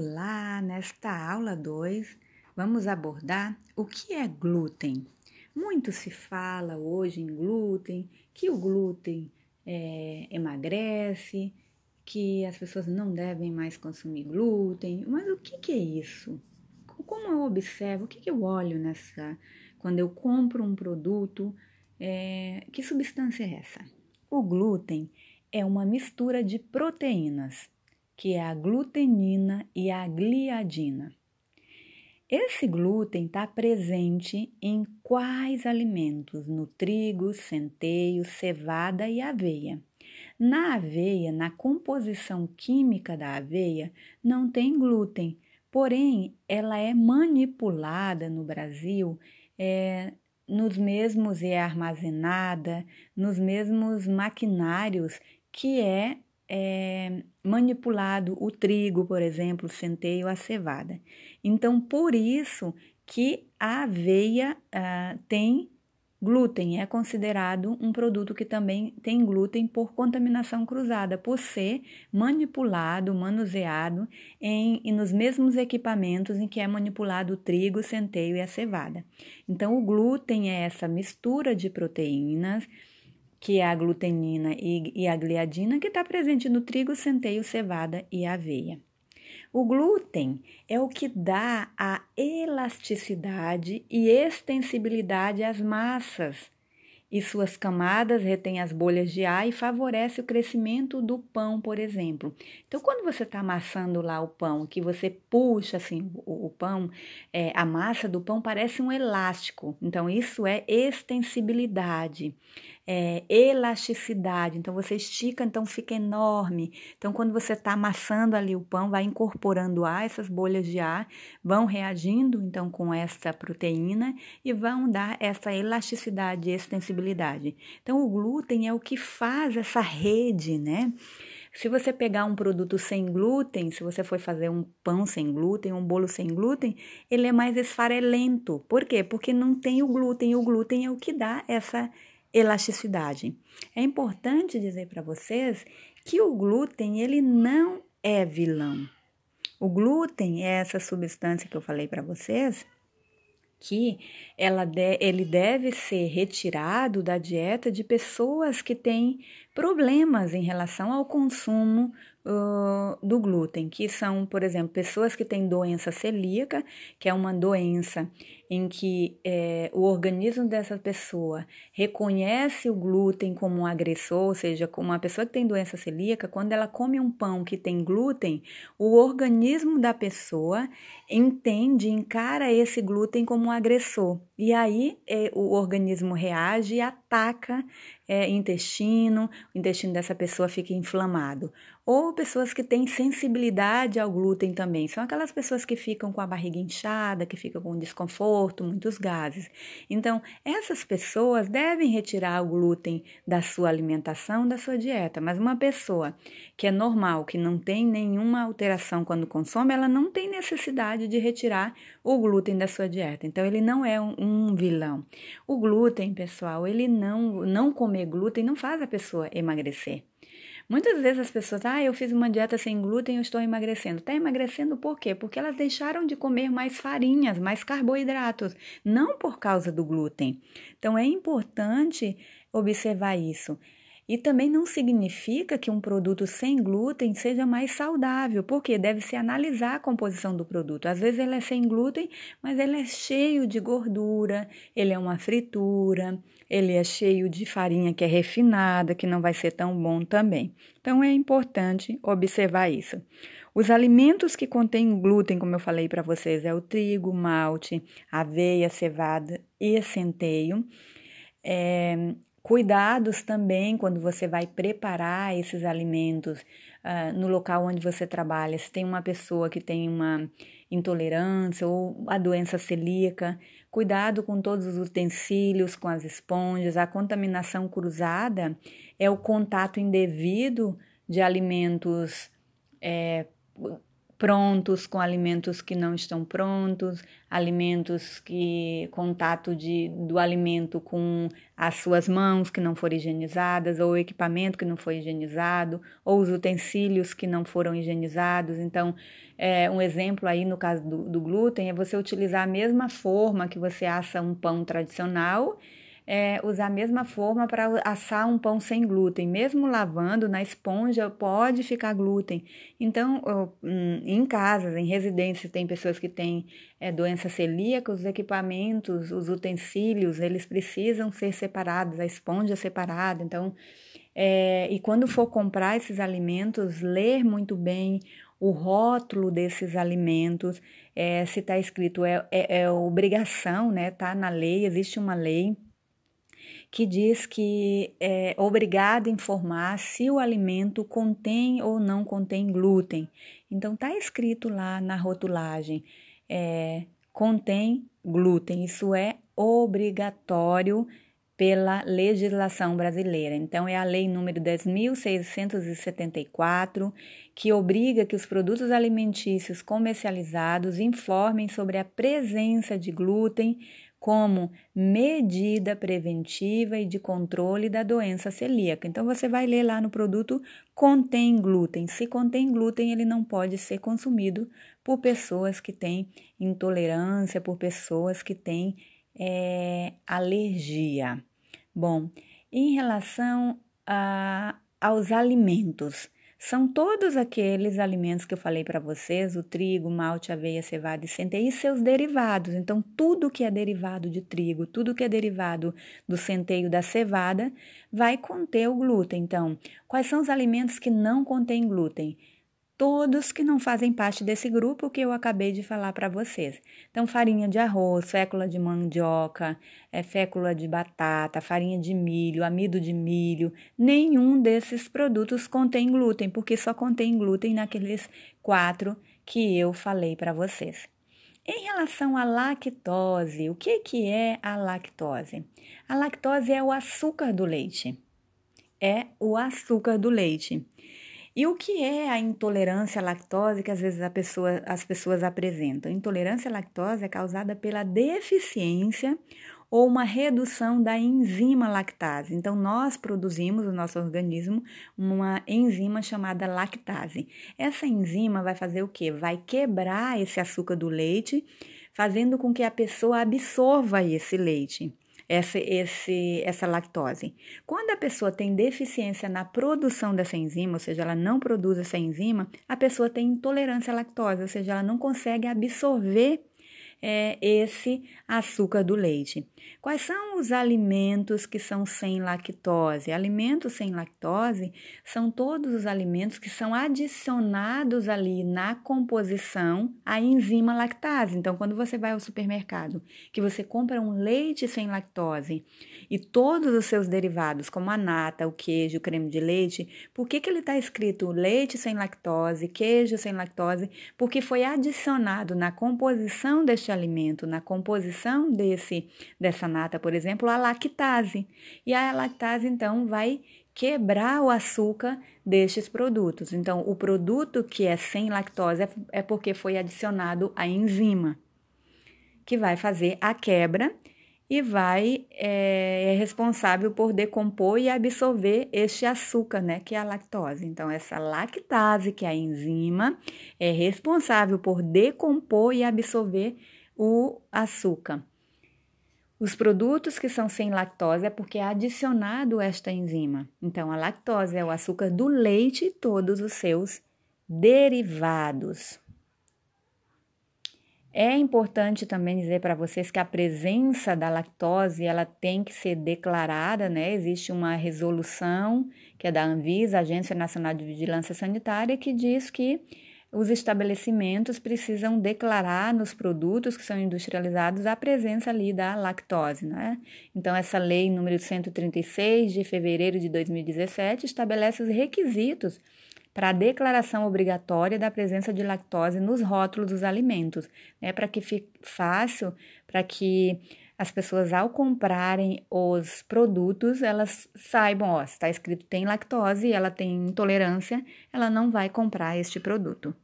Olá! Nesta aula 2, vamos abordar o que é glúten. Muito se fala hoje em glúten, que o glúten é, emagrece, que as pessoas não devem mais consumir glúten, mas o que, que é isso? Como eu observo, o que, que eu olho nessa. Quando eu compro um produto, é, que substância é essa? O glúten é uma mistura de proteínas que é a glutenina e a gliadina. Esse glúten está presente em quais alimentos? No trigo, centeio, cevada e aveia. Na aveia, na composição química da aveia, não tem glúten, porém ela é manipulada no Brasil é, nos mesmos e é armazenada nos mesmos maquinários que é é, manipulado o trigo, por exemplo, o centeio, a cevada. Então, por isso que a aveia ah, tem glúten, é considerado um produto que também tem glúten por contaminação cruzada, por ser manipulado, manuseado em, nos mesmos equipamentos em que é manipulado o trigo, o centeio e a cevada. Então, o glúten é essa mistura de proteínas que é a glutenina e, a gliadina, que está presente no trigo, centeio, cevada e aveia. O glúten é o que dá a elasticidade e extensibilidade às massas e suas camadas retêm as bolhas de ar e favorece o crescimento do pão, por exemplo. Então, quando você está amassando lá o pão, que você puxa assim o, o pão, é, a massa do pão parece um elástico. Então, isso é extensibilidade. É, elasticidade, então você estica, então fica enorme. Então, quando você está amassando ali o pão, vai incorporando ar, essas bolhas de ar vão reagindo então com essa proteína e vão dar essa elasticidade extensibilidade. Então, o glúten é o que faz essa rede, né? Se você pegar um produto sem glúten, se você for fazer um pão sem glúten, um bolo sem glúten, ele é mais esfarelento. Por quê? Porque não tem o glúten. O glúten é o que dá essa elasticidade. É importante dizer para vocês que o glúten ele não é vilão. O glúten é essa substância que eu falei para vocês que ela de, ele deve ser retirado da dieta de pessoas que têm problemas em relação ao consumo uh, do glúten, que são, por exemplo, pessoas que têm doença celíaca, que é uma doença em que é, o organismo dessa pessoa reconhece o glúten como um agressor, ou seja, como uma pessoa que tem doença celíaca, quando ela come um pão que tem glúten, o organismo da pessoa entende, encara esse glúten como um agressor. E aí é, o organismo reage e ataca é, intestino, o intestino dessa pessoa fica inflamado. Ou pessoas que têm sensibilidade ao glúten também, são aquelas pessoas que ficam com a barriga inchada, que ficam com desconforto, muitos gases. Então, essas pessoas devem retirar o glúten da sua alimentação, da sua dieta. Mas uma pessoa que é normal, que não tem nenhuma alteração quando consome, ela não tem necessidade de retirar o glúten da sua dieta. Então, ele não é um, um vilão. O glúten, pessoal, ele não, não comer glúten não faz a pessoa emagrecer. Muitas vezes as pessoas, ah, eu fiz uma dieta sem glúten, eu estou emagrecendo. Está emagrecendo por quê? Porque elas deixaram de comer mais farinhas, mais carboidratos, não por causa do glúten. Então é importante observar isso. E também não significa que um produto sem glúten seja mais saudável, porque deve-se analisar a composição do produto. Às vezes ele é sem glúten, mas ele é cheio de gordura, ele é uma fritura, ele é cheio de farinha que é refinada, que não vai ser tão bom também. Então é importante observar isso. Os alimentos que contêm glúten, como eu falei para vocês, é o trigo, malte, aveia, cevada e centeio. É, Cuidados também quando você vai preparar esses alimentos uh, no local onde você trabalha. Se tem uma pessoa que tem uma intolerância ou a doença celíaca, cuidado com todos os utensílios, com as esponjas. A contaminação cruzada é o contato indevido de alimentos é, prontos com alimentos que não estão prontos, alimentos que contato de, do alimento com as suas mãos que não foram higienizadas, ou o equipamento que não foi higienizado, ou os utensílios que não foram higienizados. Então, é, um exemplo aí no caso do, do glúten é você utilizar a mesma forma que você assa um pão tradicional é, usar a mesma forma para assar um pão sem glúten. Mesmo lavando na esponja, pode ficar glúten. Então, hum, em casas, em residências, tem pessoas que têm é, doença celíaca, os equipamentos, os utensílios, eles precisam ser separados, a esponja separada. Então, é, e quando for comprar esses alimentos, ler muito bem o rótulo desses alimentos, é, se está escrito, é, é, é obrigação, né? Tá na lei, existe uma lei que diz que é obrigado a informar se o alimento contém ou não contém glúten. Então, está escrito lá na rotulagem, é, contém glúten. Isso é obrigatório pela legislação brasileira. Então, é a lei número 10.674 que obriga que os produtos alimentícios comercializados informem sobre a presença de glúten como medida preventiva e de controle da doença celíaca. Então você vai ler lá no produto contém glúten. Se contém glúten, ele não pode ser consumido por pessoas que têm intolerância, por pessoas que têm é, alergia. Bom, em relação a, aos alimentos, são todos aqueles alimentos que eu falei para vocês: o trigo, malte, aveia, cevada e centeio e seus derivados. Então, tudo que é derivado de trigo, tudo que é derivado do centeio da cevada, vai conter o glúten. Então, quais são os alimentos que não contêm glúten? Todos que não fazem parte desse grupo que eu acabei de falar para vocês. Então, farinha de arroz, fécula de mandioca, é, fécula de batata, farinha de milho, amido de milho, nenhum desses produtos contém glúten, porque só contém glúten naqueles quatro que eu falei para vocês. Em relação à lactose, o que, que é a lactose? A lactose é o açúcar do leite. É o açúcar do leite. E o que é a intolerância à lactose que às vezes pessoa, as pessoas apresentam? Intolerância à lactose é causada pela deficiência ou uma redução da enzima lactase. Então, nós produzimos no nosso organismo uma enzima chamada lactase. Essa enzima vai fazer o quê? Vai quebrar esse açúcar do leite, fazendo com que a pessoa absorva esse leite essa, esse, essa lactose. Quando a pessoa tem deficiência na produção dessa enzima, ou seja, ela não produz essa enzima, a pessoa tem intolerância à lactose, ou seja, ela não consegue absorver é, esse açúcar do leite. Quais são os alimentos que são sem lactose? Alimentos sem lactose são todos os alimentos que são adicionados ali na composição a enzima lactase. Então, quando você vai ao supermercado, que você compra um leite sem lactose e todos os seus derivados, como a nata, o queijo, o creme de leite, por que, que ele está escrito leite sem lactose, queijo sem lactose? Porque foi adicionado na composição deste alimento, na composição desse dessa nata, por exemplo, a lactase. E a lactase, então, vai quebrar o açúcar destes produtos. Então, o produto que é sem lactose é, é porque foi adicionado a enzima, que vai fazer a quebra e vai é, é, responsável por decompor e absorver este açúcar, né, que é a lactose. Então, essa lactase, que é a enzima, é responsável por decompor e absorver o açúcar. Os produtos que são sem lactose é porque é adicionado esta enzima. Então, a lactose é o açúcar do leite e todos os seus derivados. É importante também dizer para vocês que a presença da lactose ela tem que ser declarada, né? Existe uma resolução que é da Anvisa, Agência Nacional de Vigilância Sanitária, que diz que os estabelecimentos precisam declarar nos produtos que são industrializados a presença ali da lactose, né? Então, essa lei número 136 de fevereiro de 2017 estabelece os requisitos para a declaração obrigatória da presença de lactose nos rótulos dos alimentos, né? Para que fique fácil, para que as pessoas ao comprarem os produtos, elas saibam, ó, está escrito tem lactose ela tem intolerância, ela não vai comprar este produto.